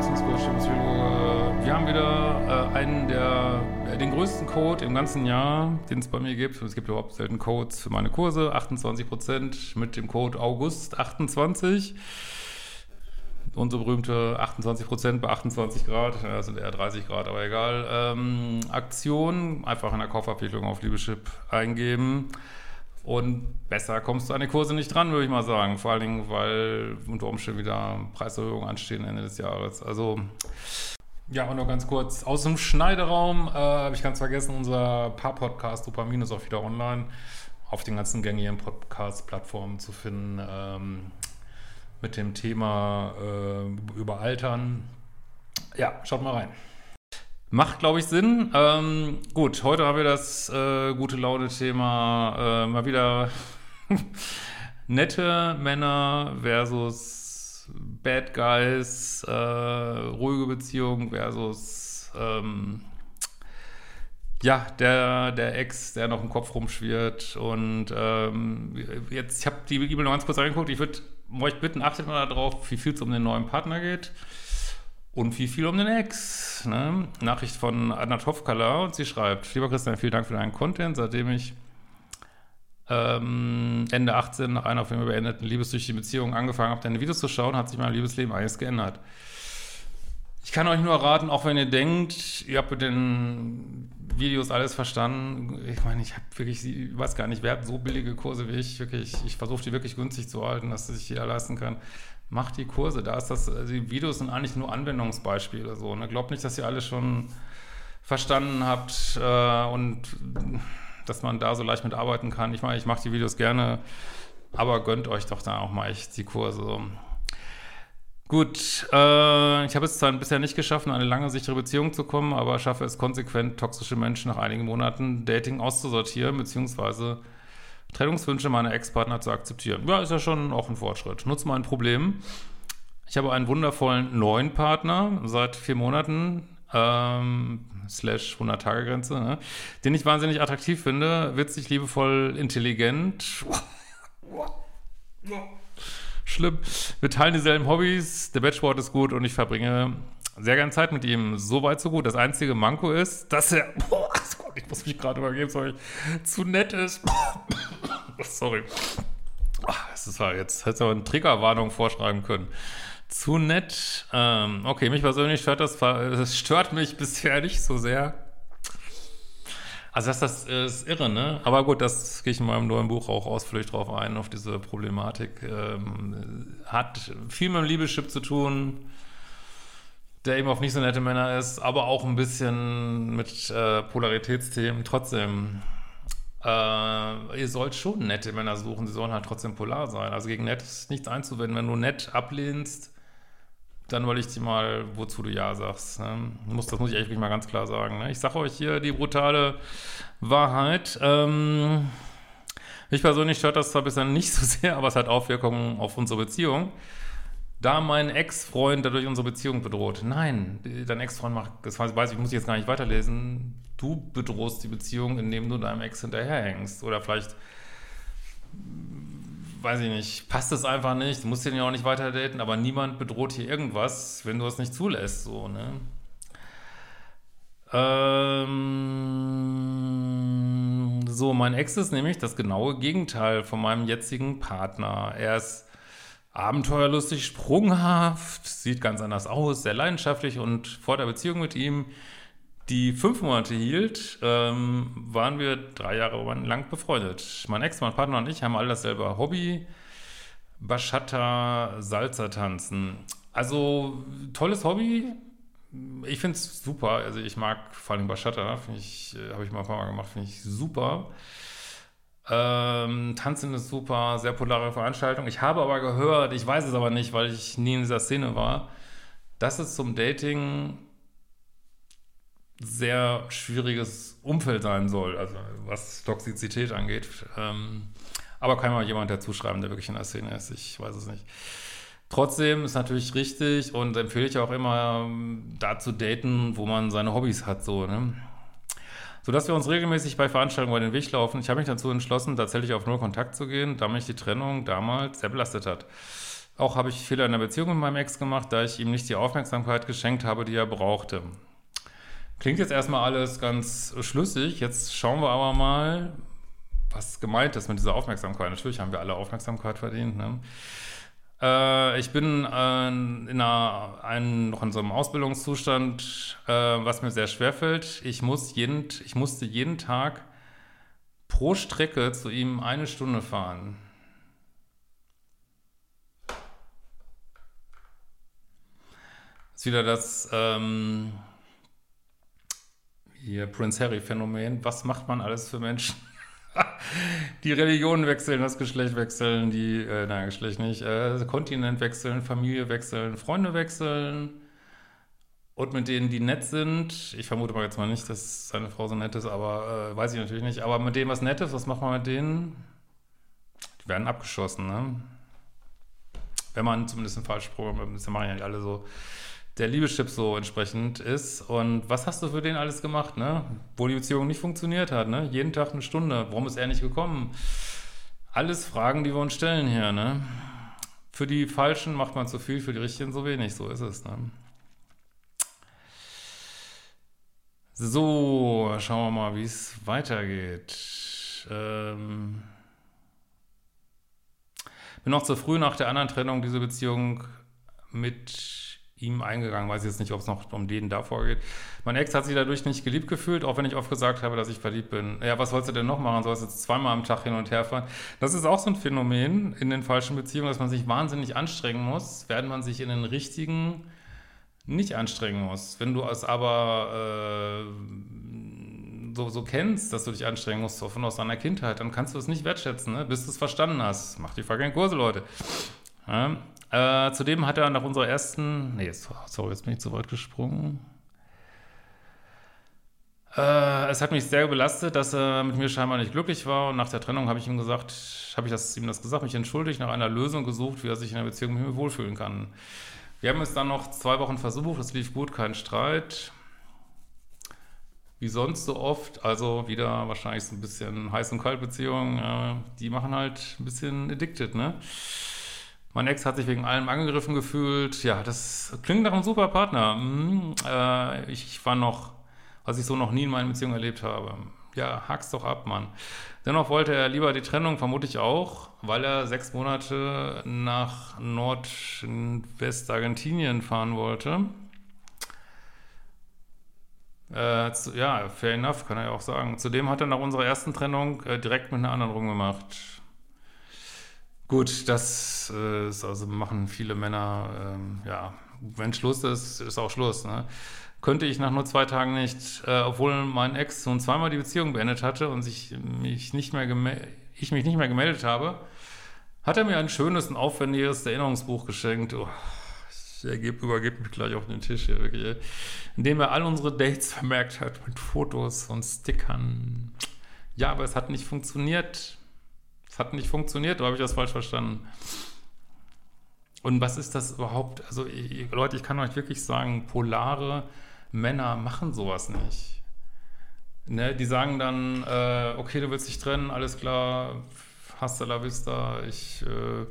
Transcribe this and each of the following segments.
Beziehungscoach, Psychologe. Wir haben wieder äh, einen der, äh, den größten Code im ganzen Jahr, den es bei mir gibt. Es gibt überhaupt selten Codes für meine Kurse. 28% mit dem Code August28. Unsere berühmte 28% bei 28 Grad, das sind eher 30 Grad, aber egal. Ähm, Aktion, einfach in der Kaufabwicklung auf Liebeschip eingeben. Und besser kommst du an die Kurse nicht dran, würde ich mal sagen. Vor allen Dingen, weil unter Umständen wieder Preiserhöhungen anstehen Ende des Jahres. Also, ja, und noch ganz kurz. Aus dem Schneideraum äh, habe ich ganz vergessen, unser Paar-Podcast Dopamin ist auch wieder online auf den ganzen gängigen Podcast-Plattformen zu finden. Ähm, mit dem Thema äh, über Altern. Ja, schaut mal rein. Macht, glaube ich, Sinn. Ähm, gut, heute haben wir das äh, gute Laune-Thema äh, mal wieder nette Männer versus Bad Guys, äh, ruhige Beziehungen versus ähm, ja, der, der Ex, der noch im Kopf rumschwirrt. Und ähm, jetzt, ich habe die E-Mail noch ganz kurz reingeguckt. Ich würde euch bitten, achtet mal darauf, wie viel es um den neuen Partner geht. Und wie viel um den Ex? Ne? Nachricht von Anna Tofkala und sie schreibt: Lieber Christian, vielen Dank für deinen Content. Seitdem ich ähm, Ende 18 nach einer von mir beendeten liebessüchtigen Beziehung angefangen habe, deine Videos zu schauen, hat sich mein Liebesleben einiges geändert. Ich kann euch nur raten, auch wenn ihr denkt, ihr habt mit den Videos alles verstanden. Ich meine, ich habe wirklich, ich weiß gar nicht, wer hat so billige Kurse wie ich. Wirklich, ich versuche die wirklich günstig zu halten, dass sich jeder leisten kann macht die Kurse. Da ist das, also die Videos sind eigentlich nur Anwendungsbeispiele so. Ne? Glaubt nicht, dass ihr alles schon verstanden habt äh, und dass man da so leicht mit arbeiten kann. Ich meine, ich mache die Videos gerne, aber gönnt euch doch da auch mal echt die Kurse. Gut, äh, ich habe es zwar bisher nicht geschafft, in eine lange, sichere Beziehung zu kommen, aber schaffe es konsequent, toxische Menschen nach einigen Monaten Dating auszusortieren, beziehungsweise Trennungswünsche meiner Ex-Partner zu akzeptieren. Ja, ist ja schon auch ein Fortschritt. Nutze mal ein Problem. Ich habe einen wundervollen neuen Partner seit vier Monaten, ähm, slash 100-Tage-Grenze, ne? den ich wahnsinnig attraktiv finde, witzig, liebevoll, intelligent. Schlimm. Wir teilen dieselben Hobbys, der Batchboard ist gut und ich verbringe sehr gerne Zeit mit ihm. So weit, so gut. Das einzige Manko ist, dass er, boah, ich muss mich gerade übergeben, sorry, zu nett ist. sorry. Das ist halt jetzt, hätte aber eine Triggerwarnung vorschreiben können. Zu nett. Ähm, okay, mich persönlich stört das, das stört mich bisher nicht so sehr. Also das, das ist irre, ne? Aber gut, das gehe ich in meinem neuen Buch auch ausführlich drauf ein, auf diese Problematik. Ähm, hat viel mit dem Liebeschip zu tun der eben auf nicht so nette Männer ist, aber auch ein bisschen mit äh, Polaritätsthemen. Trotzdem, äh, ihr sollt schon nette Männer suchen, sie sollen halt trotzdem polar sein. Also gegen nett ist nichts einzuwenden. Wenn du nett ablehnst, dann wollte ich dir mal, wozu du Ja sagst. Ne? Das muss ich echt mal ganz klar sagen. Ne? Ich sage euch hier die brutale Wahrheit. Ähm, mich persönlich stört das zwar bisher nicht so sehr, aber es hat Auswirkungen auf unsere Beziehung da mein Ex-Freund dadurch unsere Beziehung bedroht. Nein, dein Ex-Freund macht, das weiß ich, muss jetzt gar nicht weiterlesen. Du bedrohst die Beziehung, indem du deinem Ex hinterherhängst. Oder vielleicht, weiß ich nicht, passt es einfach nicht, du musst den ja auch nicht weiter daten, aber niemand bedroht hier irgendwas, wenn du es nicht zulässt, so, ne? Ähm, so, mein Ex ist nämlich das genaue Gegenteil von meinem jetzigen Partner. Er ist abenteuerlustig, sprunghaft, sieht ganz anders aus, sehr leidenschaftlich und vor der Beziehung mit ihm, die fünf Monate hielt, ähm, waren wir drei Jahre lang befreundet. Mein Ex, mein Partner und ich haben alle dasselbe Hobby. Bachata, Salsa tanzen. Also, tolles Hobby. Ich finde es super. Also, ich mag vor allem Bachata. Finde ich, äh, habe ich mal ein paar Mal gemacht. Finde ich super. Ähm, Tanzen ist super. Sehr polare Veranstaltung. Ich habe aber gehört, ich weiß es aber nicht, weil ich nie in dieser Szene war, dass es zum Dating sehr schwieriges Umfeld sein soll, also was Toxizität angeht. Ähm, aber kann mal jemand dazu schreiben, der wirklich in der Szene ist. Ich weiß es nicht. Trotzdem ist natürlich richtig und empfehle ich auch immer, da zu daten, wo man seine Hobbys hat, so, ne? Sodass wir uns regelmäßig bei Veranstaltungen über den Weg laufen. Ich habe mich dazu entschlossen, tatsächlich auf null Kontakt zu gehen, da mich die Trennung damals sehr belastet hat. Auch habe ich Fehler in der Beziehung mit meinem Ex gemacht, da ich ihm nicht die Aufmerksamkeit geschenkt habe, die er brauchte. Klingt jetzt erstmal alles ganz schlüssig. Jetzt schauen wir aber mal, was gemeint ist mit dieser Aufmerksamkeit. Natürlich haben wir alle Aufmerksamkeit verdient. Ne? Äh, ich bin äh, in einer, ein, noch in so einem Ausbildungszustand, äh, was mir sehr schwer fällt. Ich, muss jeden, ich musste jeden Tag pro Strecke zu ihm eine Stunde fahren. Ist wieder das ähm, hier Prince Harry Phänomen. Was macht man alles für Menschen? die Religion wechseln, das Geschlecht wechseln, die, äh, nein, Geschlecht nicht, äh, Kontinent wechseln, Familie wechseln, Freunde wechseln. Und mit denen, die nett sind, ich vermute mal jetzt mal nicht, dass seine Frau so nett ist, aber äh, weiß ich natürlich nicht. Aber mit denen was Nettes, was macht man mit denen? Die werden abgeschossen, ne? Wenn man zumindest ein falsches Programm, das machen ja nicht alle so der Liebeschip so entsprechend ist. Und was hast du für den alles gemacht, ne? Wo die Beziehung nicht funktioniert hat, ne? Jeden Tag eine Stunde. Warum ist er nicht gekommen? Alles Fragen, die wir uns stellen hier, ne? Für die Falschen macht man zu viel, für die Richtigen so wenig. So ist es, ne? So, schauen wir mal, wie es weitergeht. Ähm bin noch zu früh nach der anderen Trennung diese Beziehung mit ihm eingegangen. Weiß ich jetzt nicht, ob es noch um den davor geht. Mein Ex hat sich dadurch nicht geliebt gefühlt, auch wenn ich oft gesagt habe, dass ich verliebt bin. Ja, was sollst du denn noch machen? Sollst du jetzt zweimal am Tag hin und her fahren? Das ist auch so ein Phänomen in den falschen Beziehungen, dass man sich wahnsinnig anstrengen muss, während man sich in den richtigen nicht anstrengen muss. Wenn du es aber äh, so, so kennst, dass du dich anstrengen musst, von aus deiner Kindheit, dann kannst du es nicht wertschätzen, ne? bis du es verstanden hast. Mach die fucking Kurse, Leute. Äh, zudem hat er nach unserer ersten, nee, sorry, jetzt bin ich zu weit gesprungen. Äh, es hat mich sehr belastet, dass er mit mir scheinbar nicht glücklich war und nach der Trennung habe ich ihm gesagt, habe ich das, ihm das gesagt, mich entschuldigt, nach einer Lösung gesucht, wie er sich in der Beziehung mit mir wohlfühlen kann. Wir haben es dann noch zwei Wochen versucht, es lief gut, kein Streit. Wie sonst so oft, also wieder wahrscheinlich so ein bisschen Heiß- und Kaltbeziehungen, äh, die machen halt ein bisschen addicted, ne? Mein Ex hat sich wegen allem angegriffen gefühlt. Ja, das klingt nach einem super Partner. Hm, äh, ich war noch, was ich so noch nie in meinen Beziehungen erlebt habe. Ja, hack's doch ab, Mann. Dennoch wollte er lieber die Trennung, vermute ich auch, weil er sechs Monate nach Nordwestargentinien fahren wollte. Äh, zu, ja, fair enough, kann er ja auch sagen. Zudem hat er nach unserer ersten Trennung äh, direkt mit einer anderen rumgemacht. Gut, das äh, ist also machen viele Männer, ähm, ja, wenn Schluss ist, ist auch Schluss. Ne? Könnte ich nach nur zwei Tagen nicht, äh, obwohl mein Ex schon zweimal die Beziehung beendet hatte und sich mich nicht mehr ich mich nicht mehr gemeldet habe, hat er mir ein schönes und aufwendiges Erinnerungsbuch geschenkt. Oh, ich ergebe, übergebe mich gleich auf den Tisch hier wirklich, in dem er all unsere Dates vermerkt hat mit Fotos und Stickern. Ja, aber es hat nicht funktioniert hat nicht funktioniert, oder habe ich das falsch verstanden? Und was ist das überhaupt? Also, ich, Leute, ich kann euch wirklich sagen, polare Männer machen sowas nicht. Ne, die sagen dann, äh, okay, du willst dich trennen, alles klar, hasta la vista, ich äh,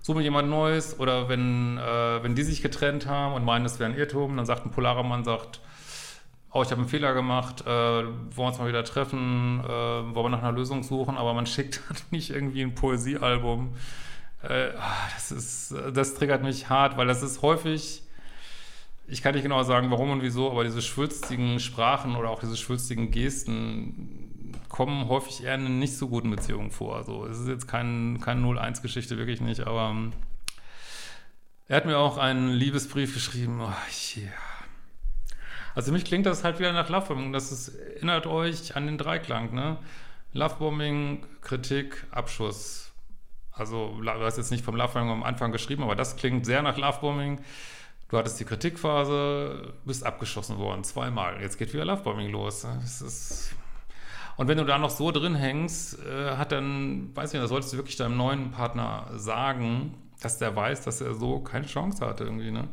suche mir jemand Neues. Oder wenn, äh, wenn die sich getrennt haben und meinen, das wäre ein Irrtum, dann sagt ein polarer Mann, sagt, oh, ich habe einen Fehler gemacht, äh, wollen wir uns mal wieder treffen, äh, wollen wir nach einer Lösung suchen, aber man schickt nicht irgendwie ein Poesiealbum. Äh, ah, das ist, das triggert mich hart, weil das ist häufig, ich kann nicht genau sagen, warum und wieso, aber diese schwülstigen Sprachen oder auch diese schwülstigen Gesten kommen häufig eher in nicht so guten Beziehungen vor. Also es ist jetzt kein, keine 0-1-Geschichte, wirklich nicht, aber ähm, er hat mir auch einen Liebesbrief geschrieben. Oh, yeah. Also für mich klingt das halt wieder nach Lovebombing. Das ist, erinnert euch an den Dreiklang, ne? Lovebombing, Kritik, Abschuss. Also du hast jetzt nicht vom Lovebombing am Anfang geschrieben, aber das klingt sehr nach Lovebombing. Du hattest die Kritikphase, bist abgeschossen worden, zweimal. Jetzt geht wieder Lovebombing los. Ist und wenn du da noch so drin hängst, äh, hat dann, weiß ich nicht, da solltest du wirklich deinem neuen Partner sagen, dass der weiß, dass er so keine Chance hatte irgendwie, ne?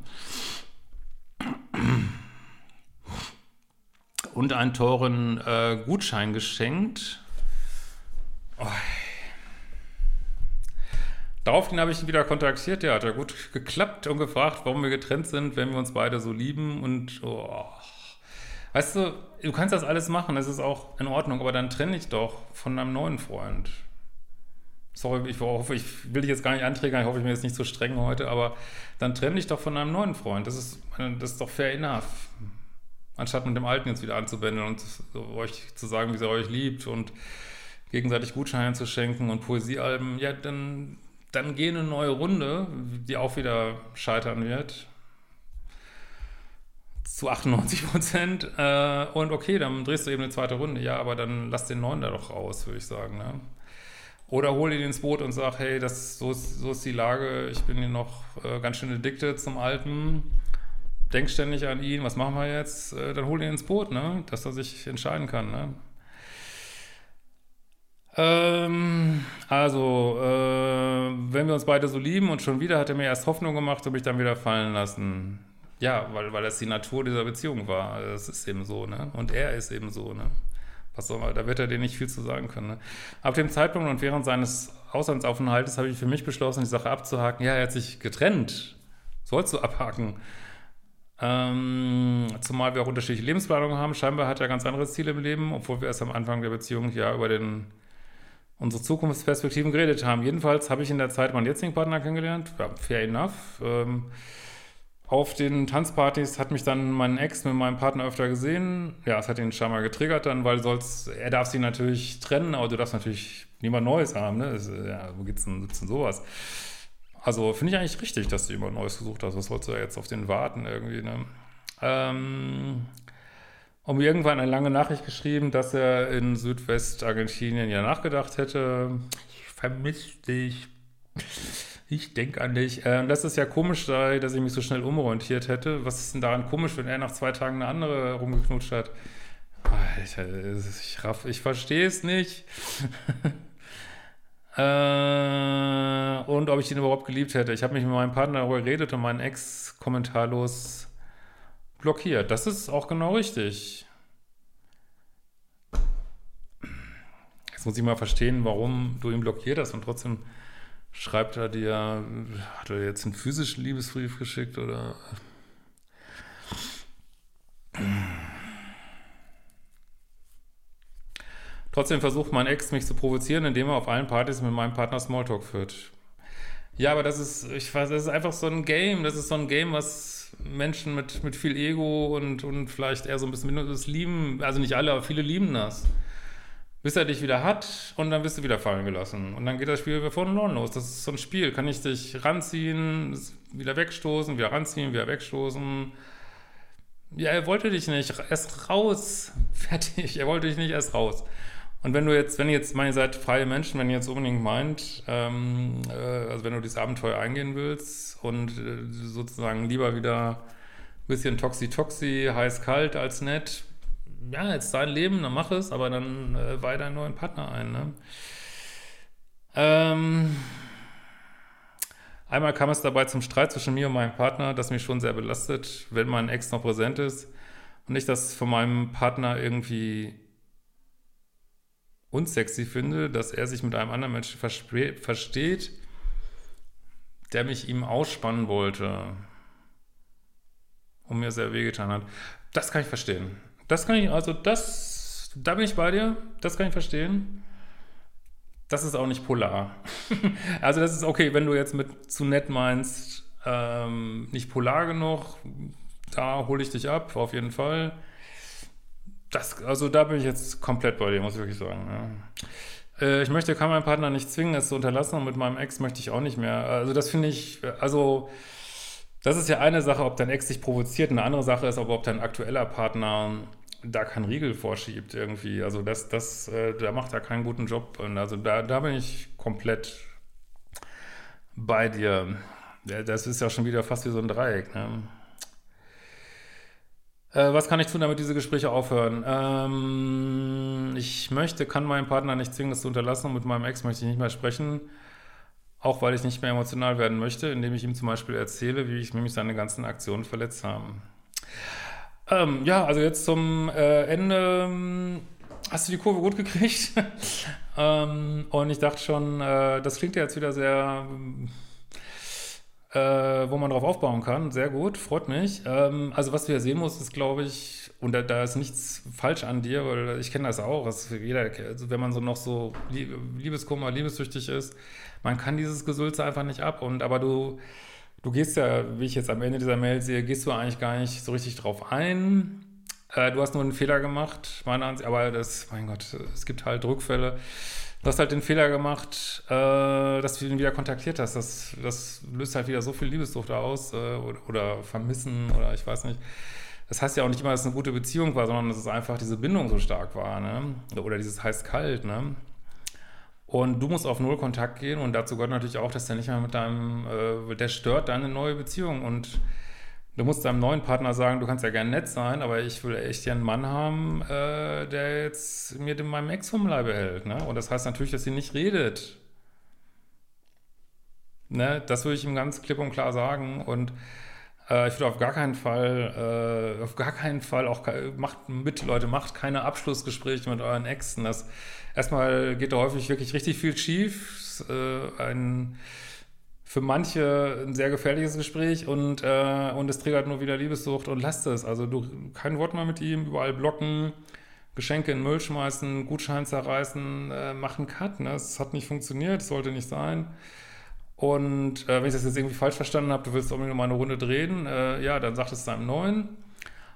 Und einen teuren äh, Gutschein geschenkt. Oh. Daraufhin habe ich ihn wieder kontaktiert, ja, hat ja gut geklappt und gefragt, warum wir getrennt sind, wenn wir uns beide so lieben und oh. Weißt du, du kannst das alles machen, das ist auch in Ordnung, aber dann trenne dich doch von deinem neuen Freund. Sorry, ich hoffe, ich will dich jetzt gar nicht anträgern, ich hoffe, ich bin jetzt nicht so streng heute, aber dann trenne dich doch von deinem neuen Freund. Das ist, das ist doch fair enough. Anstatt mit dem Alten jetzt wieder anzuwenden und euch zu sagen, wie sie euch liebt und gegenseitig Gutscheine zu schenken und Poesiealben, ja, dann dann geh eine neue Runde, die auch wieder scheitern wird. Zu 98 Prozent. Äh, und okay, dann drehst du eben eine zweite Runde. Ja, aber dann lass den neuen da doch raus, würde ich sagen. Ne? Oder hol ihn ins Boot und sag, hey, das, so, ist, so ist die Lage, ich bin hier noch äh, ganz schön addicted zum Alten. Denk ständig an ihn, was machen wir jetzt? Äh, dann hol ihn ins Boot, ne? dass er sich entscheiden kann. Ne? Ähm, also, äh, wenn wir uns beide so lieben und schon wieder hat er mir erst Hoffnung gemacht und mich dann wieder fallen lassen. Ja, weil, weil das die Natur dieser Beziehung war. Das ist eben so, ne? Und er ist eben so, ne? Was soll man, da wird er dir nicht viel zu sagen können, ne? Ab dem Zeitpunkt und während seines Auslandsaufenthaltes habe ich für mich beschlossen, die Sache abzuhaken. Ja, er hat sich getrennt. Sollst du abhaken. Ähm, zumal wir auch unterschiedliche Lebensplanungen haben. Scheinbar hat er ganz andere Ziele im Leben, obwohl wir erst am Anfang der Beziehung ja über den unsere Zukunftsperspektiven geredet haben. Jedenfalls habe ich in der Zeit meinen jetzigen Partner kennengelernt. Ja, fair enough. Ähm, auf den Tanzpartys hat mich dann mein Ex mit meinem Partner öfter gesehen. Ja, es hat ihn scheinbar getriggert dann, weil sonst, er darf sie natürlich trennen, aber du darfst natürlich niemand Neues haben. Ne? Das, ja, wo geht's denn, gibt's denn sowas? Also finde ich eigentlich richtig, dass du jemand Neues gesucht hast. Was sollst du ja jetzt auf den warten irgendwie? Ne? Ähm, und irgendwann eine lange Nachricht geschrieben, dass er in Südwestargentinien ja nachgedacht hätte. Ich vermisse dich. Ich denke an dich. Äh, das ist ja komisch sei, dass ich mich so schnell umorientiert hätte. Was ist denn daran komisch, wenn er nach zwei Tagen eine andere rumgeknutscht hat? Alter, ich ich verstehe es nicht. äh, und ob ich ihn überhaupt geliebt hätte. Ich habe mich mit meinem Partner darüber geredet und meinen Ex kommentarlos blockiert. Das ist auch genau richtig. Jetzt muss ich mal verstehen, warum du ihn blockiert hast und trotzdem schreibt er dir, hat er jetzt einen physischen Liebesbrief geschickt oder? Trotzdem versucht mein Ex mich zu provozieren, indem er auf allen Partys mit meinem Partner Smalltalk führt. Ja, aber das ist, ich weiß, das ist einfach so ein Game. Das ist so ein Game, was Menschen mit, mit viel Ego und, und vielleicht eher so ein bisschen das lieben, also nicht alle, aber viele lieben das. Bis er dich wieder hat und dann wirst du wieder fallen gelassen. Und dann geht das Spiel wieder vorne und los. Das ist so ein Spiel. Kann ich dich ranziehen, wieder wegstoßen, wieder ranziehen, wieder wegstoßen. Ja, er wollte dich nicht. Erst raus. Fertig. Er wollte dich nicht erst raus. Und wenn du jetzt, wenn ihr jetzt, meine, ihr seid freie Menschen, wenn ihr jetzt unbedingt meint, ähm, äh, also wenn du dieses Abenteuer eingehen willst und äh, sozusagen lieber wieder ein bisschen toxi-toxi, heiß-kalt als nett, ja, jetzt dein Leben, dann mach es, aber dann äh, weih deinen neuen Partner ein, ne? Ähm, einmal kam es dabei zum Streit zwischen mir und meinem Partner, das mich schon sehr belastet, wenn mein Ex noch präsent ist und ich das von meinem Partner irgendwie unsexy finde, dass er sich mit einem anderen Menschen versteht, der mich ihm ausspannen wollte und mir sehr wehgetan hat. Das kann ich verstehen. Das kann ich, also das, da bin ich bei dir, das kann ich verstehen. Das ist auch nicht polar. also das ist okay, wenn du jetzt mit zu nett meinst, ähm, nicht polar genug, da hole ich dich ab, auf jeden Fall das, also da bin ich jetzt komplett bei dir, muss ich wirklich sagen. Ja. Äh, ich möchte, kann meinen Partner nicht zwingen, es zu unterlassen und mit meinem Ex möchte ich auch nicht mehr. Also das finde ich, also das ist ja eine Sache, ob dein Ex dich provoziert. Eine andere Sache ist aber, ob dein aktueller Partner da keinen Riegel vorschiebt irgendwie. Also das, das, äh, da macht er keinen guten Job. Und also da, da bin ich komplett bei dir. Das ist ja schon wieder fast wie so ein Dreieck. Ne? Äh, was kann ich tun, damit diese Gespräche aufhören? Ähm, ich möchte, kann meinen Partner nicht zwingen, das zu unterlassen und mit meinem Ex möchte ich nicht mehr sprechen. Auch weil ich nicht mehr emotional werden möchte, indem ich ihm zum Beispiel erzähle, wie ich mich seine ganzen Aktionen verletzt habe. Ähm, ja, also jetzt zum äh, Ende. Hast du die Kurve gut gekriegt? ähm, und ich dachte schon, äh, das klingt ja jetzt wieder sehr äh, wo man drauf aufbauen kann. Sehr gut, freut mich. Ähm, also was du ja sehen musst, ist, glaube ich, und da, da, ist nichts falsch an dir, weil ich kenne das auch. Das jeder, also wenn man so noch so Liebeskummer, liebessüchtig ist, man kann dieses Gesülze einfach nicht ab. Und aber du, du gehst ja, wie ich jetzt am Ende dieser Mail sehe, gehst du eigentlich gar nicht so richtig drauf ein. Äh, du hast nur einen Fehler gemacht, meiner Ansicht, aber das, mein Gott, es gibt halt Rückfälle. Du hast halt den Fehler gemacht, äh, dass du ihn wieder kontaktiert hast. Das, das löst halt wieder so viel Liebessucht aus äh, oder, oder, Vermissen oder ich weiß nicht. Das heißt ja auch nicht immer, dass es eine gute Beziehung war, sondern dass es einfach diese Bindung so stark war, ne? Oder dieses heiß-kalt, ne? Und du musst auf Null Kontakt gehen und dazu gehört natürlich auch, dass der nicht mehr mit deinem, äh, der stört deine neue Beziehung und Du musst deinem neuen Partner sagen, du kannst ja gerne nett sein, aber ich will echt gerne einen Mann haben, äh, der jetzt mir in meinem Ex vom Leibe hält. Ne? Und das heißt natürlich, dass sie nicht redet. Ne? Das würde ich ihm ganz klipp und klar sagen. Und äh, ich würde auf gar keinen Fall, äh, auf gar keinen Fall auch, macht mit, Leute, macht keine Abschlussgespräche mit euren Exen. Das, erstmal geht da häufig wirklich richtig viel schief. Äh, ein für manche ein sehr gefährliches Gespräch und, äh, und es triggert nur wieder Liebessucht und lasst es. Also du kein Wort mehr mit ihm, überall blocken, Geschenke in Müll schmeißen, Gutschein zerreißen, äh, machen Cut. Ne? Es hat nicht funktioniert, es sollte nicht sein. Und äh, wenn ich das jetzt irgendwie falsch verstanden habe, du willst unbedingt noch mal eine Runde drehen, äh, ja, dann sagt es deinem Neuen.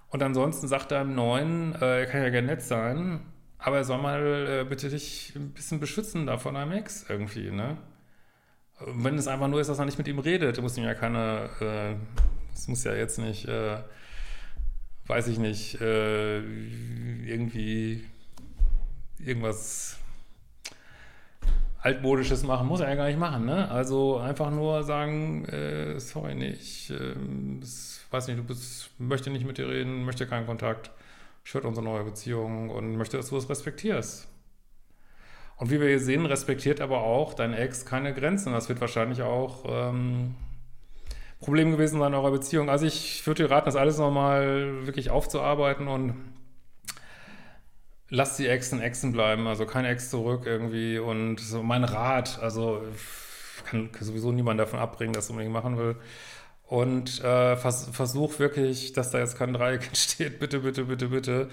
Und ansonsten sagt deinem Neuen, äh, er kann ja gerne nett sein, aber er soll mal äh, bitte dich ein bisschen beschützen da von einem Ex irgendwie, ne? Wenn es einfach nur ist, dass er nicht mit ihm redet, du musst ihm ja keine, äh, muss ja jetzt nicht, äh, weiß ich nicht, äh, irgendwie irgendwas altmodisches machen, muss er ja gar nicht machen, ne? Also einfach nur sagen, äh, sorry, nee, ich äh, weiß nicht, du bist, möchte nicht mit dir reden, möchte keinen Kontakt, stört unsere neue Beziehung und möchte, dass du es respektierst. Und wie wir hier sehen, respektiert aber auch dein Ex keine Grenzen. Das wird wahrscheinlich auch ähm, Problem gewesen sein in eurer Beziehung. Also ich würde dir raten, das alles nochmal wirklich aufzuarbeiten und lass die Exen Exen bleiben. Also kein Ex zurück irgendwie. Und so mein Rat, also kann sowieso niemand davon abbringen, dass du unbedingt machen will. Und äh, vers versuch wirklich, dass da jetzt kein Dreieck entsteht. Bitte, bitte, bitte, bitte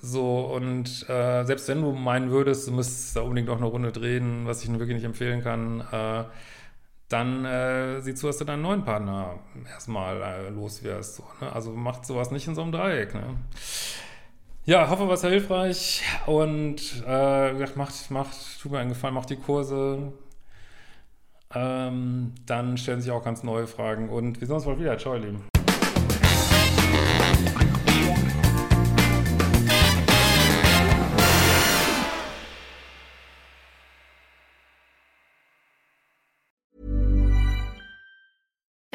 so, und äh, selbst wenn du meinen würdest, du müsstest da unbedingt auch eine Runde drehen, was ich wirklich nicht empfehlen kann, äh, dann äh, sieh zu, dass du deinen neuen Partner erstmal äh, los wirst. So, ne? Also macht sowas nicht in so einem Dreieck. Ne? Ja, hoffe, was hilfreich und äh, macht, macht, tut mir einen Gefallen, macht die Kurse. Ähm, dann stellen sich auch ganz neue Fragen und wir sehen uns bald wieder. Ciao, ihr Lieben.